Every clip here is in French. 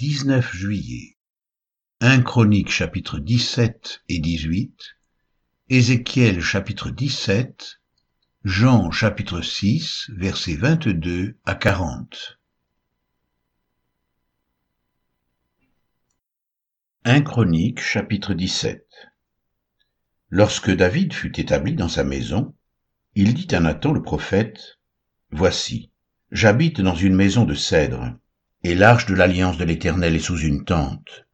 19 juillet. 1 Chronique chapitre 17 et 18, Ézéchiel chapitre 17, Jean chapitre 6 versets 22 à 40. 1 Chronique chapitre 17 Lorsque David fut établi dans sa maison, il dit à Nathan le prophète, Voici, j'habite dans une maison de cèdre, et l'arche de l'alliance de l'Éternel est sous une tente.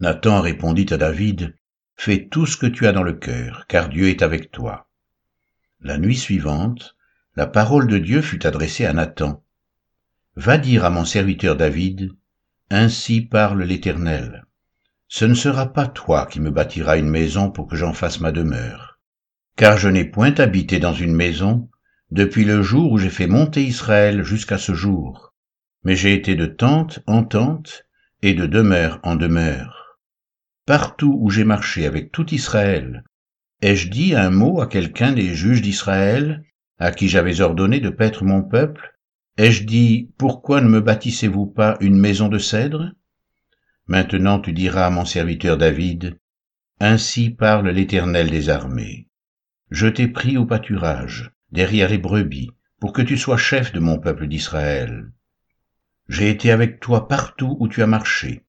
Nathan répondit à David, Fais tout ce que tu as dans le cœur, car Dieu est avec toi. La nuit suivante, la parole de Dieu fut adressée à Nathan. Va dire à mon serviteur David, Ainsi parle l'Éternel. Ce ne sera pas toi qui me bâtiras une maison pour que j'en fasse ma demeure. Car je n'ai point habité dans une maison depuis le jour où j'ai fait monter Israël jusqu'à ce jour mais j'ai été de tente en tente et de demeure en demeure. Partout où j'ai marché avec tout Israël, ai-je dit un mot à quelqu'un des juges d'Israël, à qui j'avais ordonné de paître mon peuple? Ai-je dit, pourquoi ne me bâtissez-vous pas une maison de cèdre? Maintenant tu diras à mon serviteur David, Ainsi parle l'Éternel des armées. Je t'ai pris au pâturage, derrière les brebis, pour que tu sois chef de mon peuple d'Israël. J'ai été avec toi partout où tu as marché.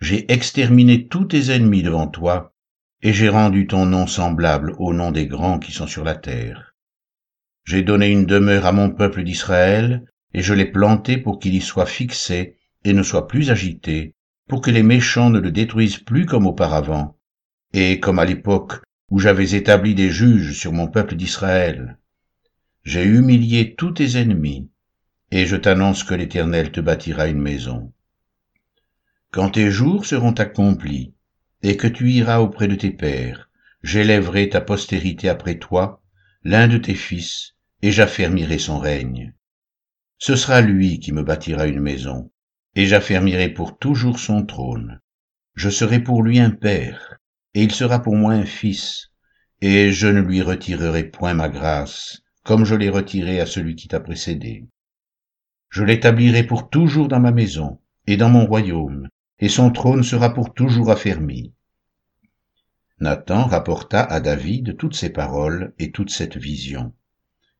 J'ai exterminé tous tes ennemis devant toi, et j'ai rendu ton nom semblable au nom des grands qui sont sur la terre. J'ai donné une demeure à mon peuple d'Israël, et je l'ai planté pour qu'il y soit fixé et ne soit plus agité, pour que les méchants ne le détruisent plus comme auparavant, et comme à l'époque où j'avais établi des juges sur mon peuple d'Israël. J'ai humilié tous tes ennemis, et je t'annonce que l'Éternel te bâtira une maison. Quand tes jours seront accomplis, et que tu iras auprès de tes pères, j'élèverai ta postérité après toi, l'un de tes fils, et j'affermirai son règne. Ce sera lui qui me bâtira une maison, et j'affermirai pour toujours son trône. Je serai pour lui un père, et il sera pour moi un fils, et je ne lui retirerai point ma grâce, comme je l'ai retirée à celui qui t'a précédé. Je l'établirai pour toujours dans ma maison et dans mon royaume, et son trône sera pour toujours affermi. Nathan rapporta à David toutes ces paroles et toute cette vision.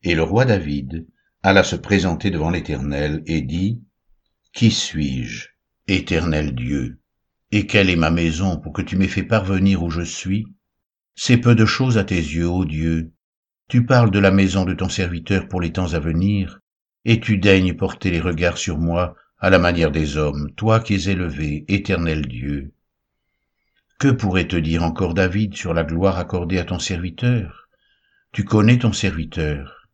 Et le roi David alla se présenter devant l'Éternel et dit, Qui suis-je, Éternel Dieu, et quelle est ma maison pour que tu m'aies fait parvenir où je suis? C'est peu de choses à tes yeux, ô Dieu. Tu parles de la maison de ton serviteur pour les temps à venir, et tu daignes porter les regards sur moi à la manière des hommes, toi qui es élevé, éternel Dieu. Que pourrait te dire encore David sur la gloire accordée à ton serviteur? Tu connais ton serviteur.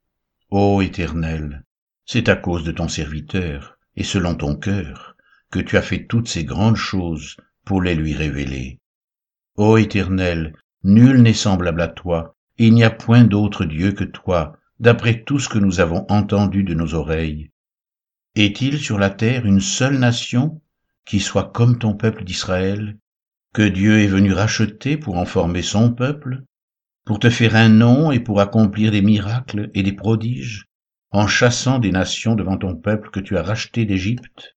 Ô Éternel, c'est à cause de ton serviteur, et selon ton cœur, que tu as fait toutes ces grandes choses pour les lui révéler. Ô Éternel, nul n'est semblable à toi, et il n'y a point d'autre Dieu que toi, d'après tout ce que nous avons entendu de nos oreilles. Est-il sur la terre une seule nation qui soit comme ton peuple d'Israël, que Dieu est venu racheter pour en former son peuple, pour te faire un nom et pour accomplir des miracles et des prodiges, en chassant des nations devant ton peuple que tu as racheté d'Égypte?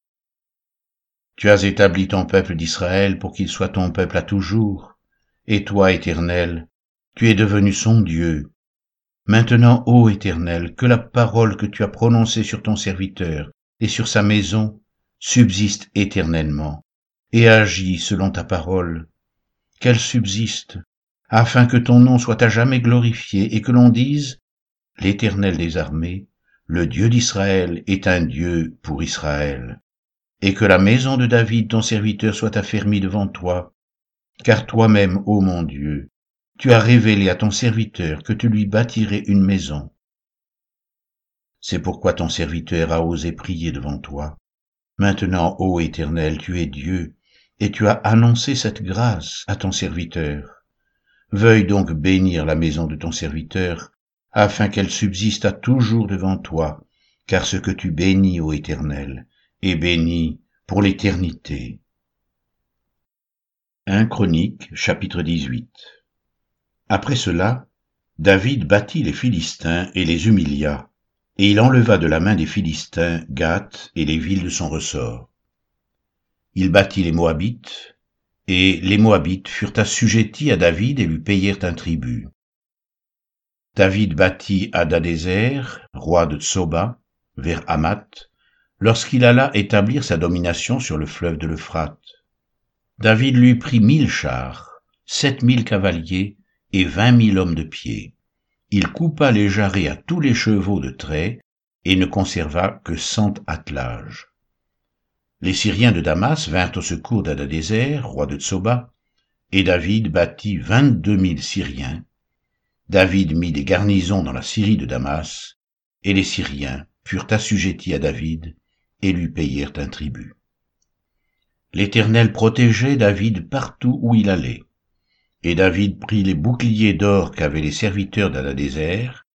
Tu as établi ton peuple d'Israël pour qu'il soit ton peuple à toujours, et toi, Éternel, tu es devenu son Dieu, Maintenant, ô Éternel, que la parole que tu as prononcée sur ton serviteur et sur sa maison subsiste éternellement, et agis selon ta parole, qu'elle subsiste, afin que ton nom soit à jamais glorifié et que l'on dise, l'Éternel des armées, le Dieu d'Israël est un Dieu pour Israël, et que la maison de David ton serviteur soit affermie devant toi, car toi-même, ô mon Dieu, tu as révélé à ton serviteur que tu lui bâtirais une maison. C'est pourquoi ton serviteur a osé prier devant toi. Maintenant, ô Éternel, tu es Dieu, et tu as annoncé cette grâce à ton serviteur. Veuille donc bénir la maison de ton serviteur, afin qu'elle subsiste à toujours devant toi, car ce que tu bénis, ô Éternel, est béni pour l'éternité. 1 Chronique, chapitre 18 après cela, David battit les Philistins et les humilia, et il enleva de la main des Philistins Gath et les villes de son ressort. il battit les Moabites, et les Moabites furent assujettis à David et lui payèrent un tribut. David battit Adadézer, roi de Tsoba, vers Hamath, lorsqu'il alla établir sa domination sur le fleuve de l'Euphrate. David lui prit mille chars, sept mille cavaliers et vingt mille hommes de pied. Il coupa les jarrets à tous les chevaux de trait et ne conserva que cent attelages. Les Syriens de Damas vinrent au secours d'Adadézer, roi de Tsoba, et David bâtit vingt-deux mille Syriens. David mit des garnisons dans la Syrie de Damas, et les Syriens furent assujettis à David et lui payèrent un tribut. L'Éternel protégeait David partout où il allait. Et David prit les boucliers d'or qu'avaient les serviteurs d'Adadézer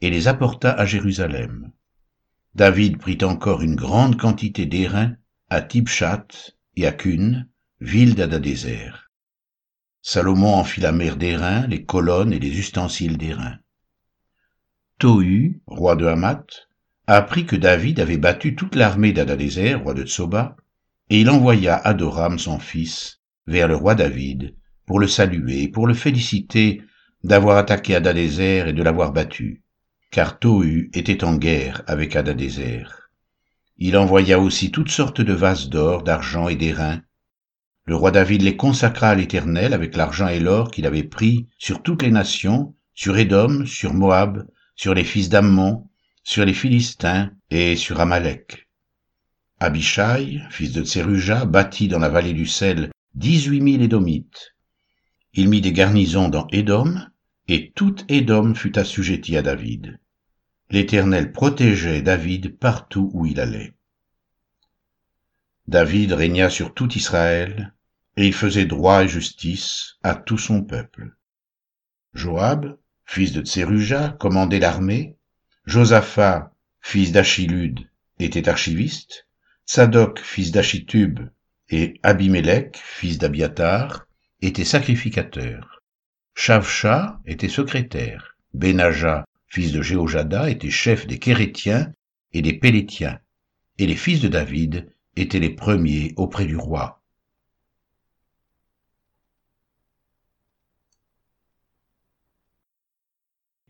et les apporta à Jérusalem. David prit encore une grande quantité d'airain à Tibchat et à Cun, ville d'Adadézer. Salomon en fit la mer d'airain, les colonnes et les ustensiles d'airain. Tohu, roi de Hamath, apprit que David avait battu toute l'armée d'Adadézer, roi de Tsoba, et il envoya Adoram son fils vers le roi David pour le saluer pour le féliciter d'avoir attaqué Adadézer et de l'avoir battu, car Tohu était en guerre avec Adadézer. Il envoya aussi toutes sortes de vases d'or, d'argent et d'airain. Le roi David les consacra à l'Éternel avec l'argent et l'or qu'il avait pris sur toutes les nations, sur Édom, sur Moab, sur les fils d'Ammon, sur les Philistins et sur Amalek. Abishai, fils de Tseruja, bâtit dans la vallée du sel dix-huit mille Édomites. Il mit des garnisons dans Édom, et toute Édom fut assujettie à David. L'Éternel protégeait David partout où il allait. David régna sur tout Israël, et il faisait droit et justice à tout son peuple. Joab, fils de Tseruja, commandait l'armée. Josaphat, fils d'Achilud, était archiviste. Tsadok, fils d'Achitub, et Abimelech, fils d'Abiatar, étaient sacrificateurs. Shavcha était secrétaire. Benaja, fils de Jéhojada, était chef des Kérétiens et des Pélétiens. Et les fils de David étaient les premiers auprès du roi.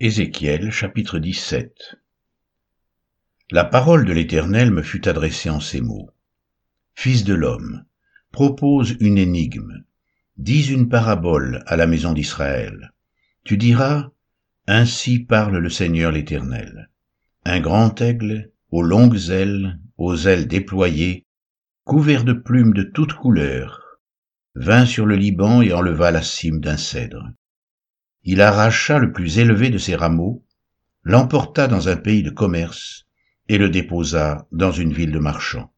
Ézéchiel chapitre 17 la parole de l'Éternel me fut adressée en ces mots. Fils de l'homme, propose une énigme, dis une parabole à la maison d'Israël. Tu diras, Ainsi parle le Seigneur l'Éternel. Un grand aigle, aux longues ailes, aux ailes déployées, couvert de plumes de toutes couleurs, vint sur le Liban et enleva la cime d'un cèdre. Il arracha le plus élevé de ses rameaux, l'emporta dans un pays de commerce, et le déposa dans une ville de marchands.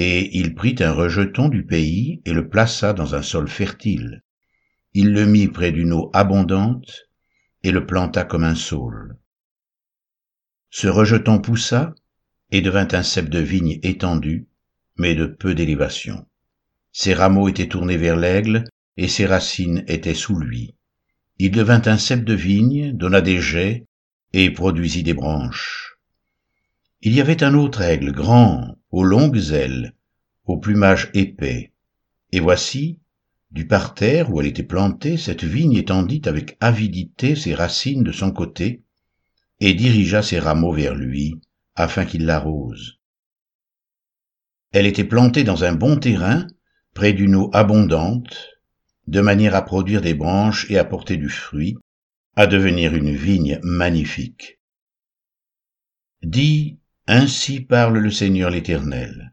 Et il prit un rejeton du pays et le plaça dans un sol fertile. Il le mit près d'une eau abondante et le planta comme un saule. Ce rejeton poussa et devint un cep de vigne étendu, mais de peu d'élévation. Ses rameaux étaient tournés vers l'aigle et ses racines étaient sous lui. Il devint un cep de vigne, donna des jets et produisit des branches. Il y avait un autre aigle grand, aux longues ailes, au plumage épais. Et voici, du parterre où elle était plantée, cette vigne étendit avec avidité ses racines de son côté, et dirigea ses rameaux vers lui, afin qu'il l'arrose. Elle était plantée dans un bon terrain, près d'une eau abondante, de manière à produire des branches et à porter du fruit, à devenir une vigne magnifique. Ainsi parle le Seigneur l'Éternel.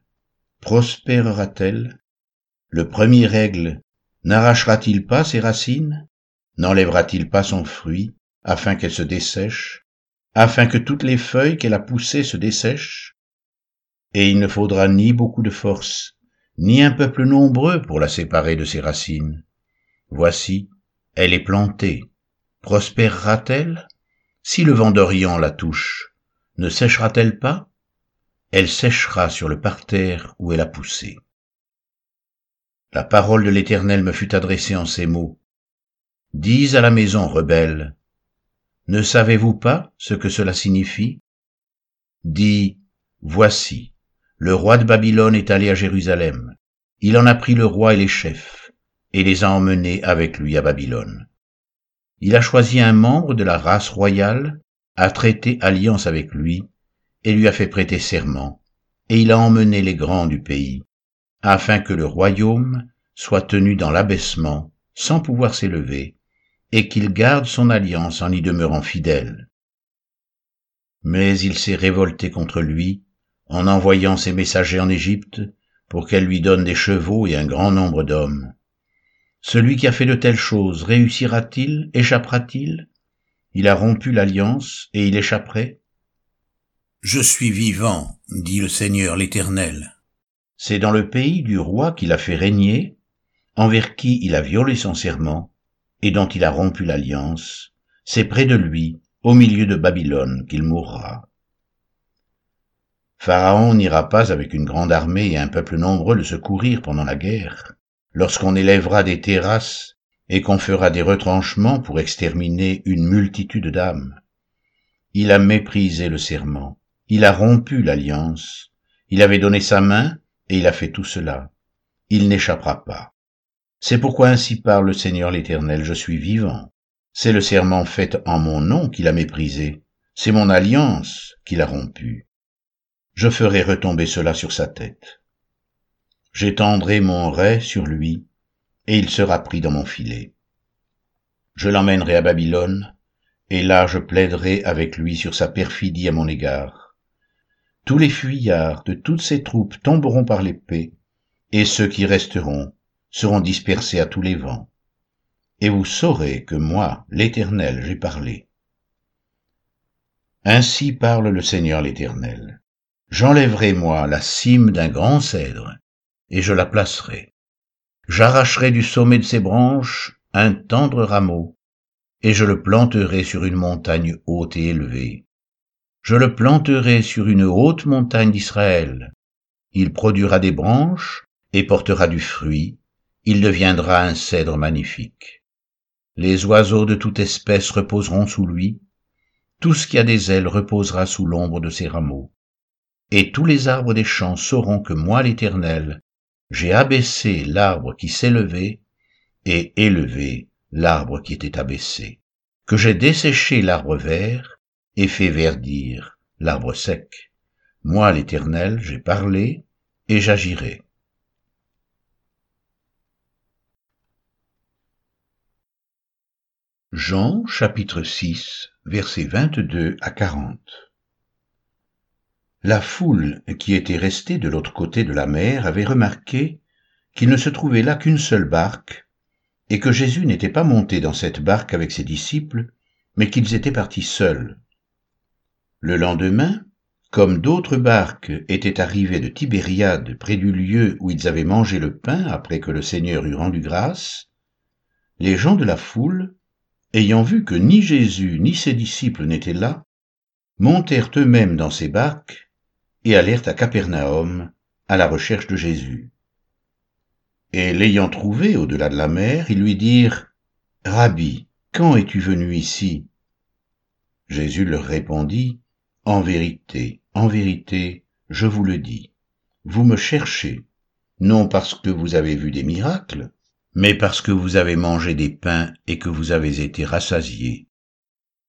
Prospérera-t-elle? Le premier aigle n'arrachera-t-il pas ses racines? N'enlèvera-t-il pas son fruit, afin qu'elle se dessèche, afin que toutes les feuilles qu'elle a poussées se dessèchent? Et il ne faudra ni beaucoup de force, ni un peuple nombreux pour la séparer de ses racines. Voici, elle est plantée. Prospérera-t-elle? Si le vent d'Orient la touche, ne séchera-t-elle pas? Elle séchera sur le parterre où elle a poussé. La parole de l'Éternel me fut adressée en ces mots. Dis à la maison rebelle, ne savez-vous pas ce que cela signifie? Dis, voici, le roi de Babylone est allé à Jérusalem, il en a pris le roi et les chefs, et les a emmenés avec lui à Babylone. Il a choisi un membre de la race royale, a traité alliance avec lui, et lui a fait prêter serment, et il a emmené les grands du pays, afin que le royaume soit tenu dans l'abaissement, sans pouvoir s'élever, et qu'il garde son alliance en y demeurant fidèle. Mais il s'est révolté contre lui, en envoyant ses messagers en Égypte, pour qu'elle lui donne des chevaux et un grand nombre d'hommes. Celui qui a fait de telles choses réussira-t-il, échappera-t-il? Il a rompu l'alliance et il échapperait? Je suis vivant, dit le Seigneur l'Éternel. C'est dans le pays du roi qu'il a fait régner, envers qui il a violé son serment, et dont il a rompu l'alliance, c'est près de lui, au milieu de Babylone, qu'il mourra. Pharaon n'ira pas avec une grande armée et un peuple nombreux le secourir pendant la guerre, lorsqu'on élèvera des terrasses et qu'on fera des retranchements pour exterminer une multitude d'âmes. Il a méprisé le serment, il a rompu l'alliance, il avait donné sa main et il a fait tout cela. Il n'échappera pas. C'est pourquoi ainsi parle le Seigneur l'Éternel, je suis vivant. C'est le serment fait en mon nom qu'il a méprisé, c'est mon alliance qu'il a rompue. Je ferai retomber cela sur sa tête. J'étendrai mon rai sur lui, et il sera pris dans mon filet. Je l'emmènerai à Babylone, et là je plaiderai avec lui sur sa perfidie à mon égard. Tous les fuyards de toutes ses troupes tomberont par l'épée, et ceux qui resteront seront dispersés à tous les vents. Et vous saurez que moi, l'Éternel, j'ai parlé. Ainsi parle le Seigneur l'Éternel. J'enlèverai, moi, la cime d'un grand cèdre, et je la placerai. J'arracherai du sommet de ses branches un tendre rameau, et je le planterai sur une montagne haute et élevée. Je le planterai sur une haute montagne d'Israël. Il produira des branches et portera du fruit. Il deviendra un cèdre magnifique. Les oiseaux de toute espèce reposeront sous lui. Tout ce qui a des ailes reposera sous l'ombre de ses rameaux. Et tous les arbres des champs sauront que moi l'Éternel, j'ai abaissé l'arbre qui s'élevait et élevé l'arbre qui était abaissé, que j'ai desséché l'arbre vert et fait verdir l'arbre sec. Moi, l'Éternel, j'ai parlé et j'agirai. Jean chapitre 6 versets 22 à 40 la foule qui était restée de l'autre côté de la mer avait remarqué qu'il ne se trouvait là qu'une seule barque, et que Jésus n'était pas monté dans cette barque avec ses disciples, mais qu'ils étaient partis seuls. Le lendemain, comme d'autres barques étaient arrivées de Tibériade près du lieu où ils avaient mangé le pain après que le Seigneur eut rendu grâce, les gens de la foule, ayant vu que ni Jésus ni ses disciples n'étaient là, montèrent eux-mêmes dans ces barques et allèrent à Capernaum à la recherche de Jésus. Et l'ayant trouvé au-delà de la mer, ils lui dirent, Rabbi, quand es-tu venu ici? Jésus leur répondit, En vérité, en vérité, je vous le dis, vous me cherchez, non parce que vous avez vu des miracles, mais parce que vous avez mangé des pains et que vous avez été rassasiés.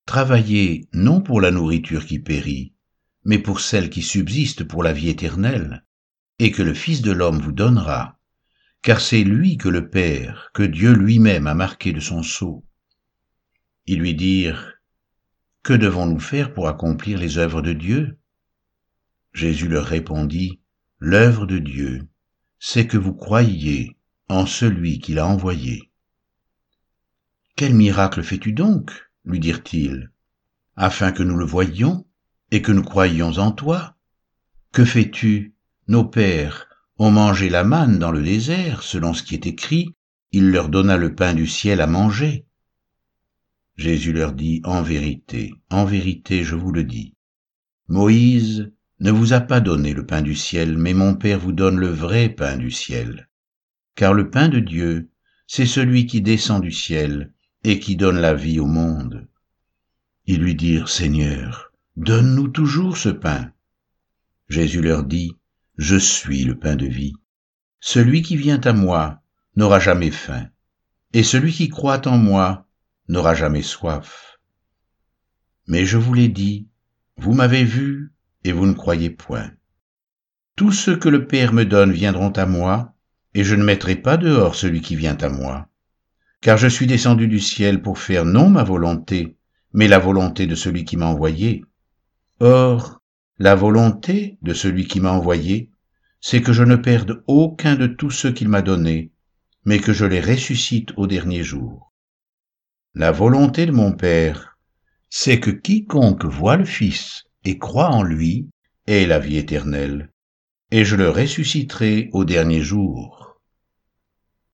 Travaillez non pour la nourriture qui périt, mais pour celle qui subsiste pour la vie éternelle, et que le Fils de l'homme vous donnera, car c'est lui que le Père, que Dieu lui-même a marqué de son sceau. Ils lui dirent, Que devons-nous faire pour accomplir les œuvres de Dieu? Jésus leur répondit, L'œuvre de Dieu, c'est que vous croyiez en celui qu'il a envoyé. Quel miracle fais-tu donc? lui dirent-ils, afin que nous le voyions? Et que nous croyions en toi. Que fais-tu Nos pères ont mangé la manne dans le désert, selon ce qui est écrit, il leur donna le pain du ciel à manger. Jésus leur dit, En vérité, en vérité, je vous le dis, Moïse ne vous a pas donné le pain du ciel, mais mon Père vous donne le vrai pain du ciel. Car le pain de Dieu, c'est celui qui descend du ciel et qui donne la vie au monde. Ils lui dirent, Seigneur, Donne-nous toujours ce pain. Jésus leur dit, Je suis le pain de vie. Celui qui vient à moi n'aura jamais faim, et celui qui croit en moi n'aura jamais soif. Mais je vous l'ai dit, vous m'avez vu, et vous ne croyez point. Tous ceux que le Père me donne viendront à moi, et je ne mettrai pas dehors celui qui vient à moi. Car je suis descendu du ciel pour faire non ma volonté, mais la volonté de celui qui m'a envoyé. Or, la volonté de celui qui m'a envoyé, c'est que je ne perde aucun de tous ceux qu'il m'a donnés, mais que je les ressuscite au dernier jour. La volonté de mon Père, c'est que quiconque voit le Fils et croit en lui ait la vie éternelle, et je le ressusciterai au dernier jour.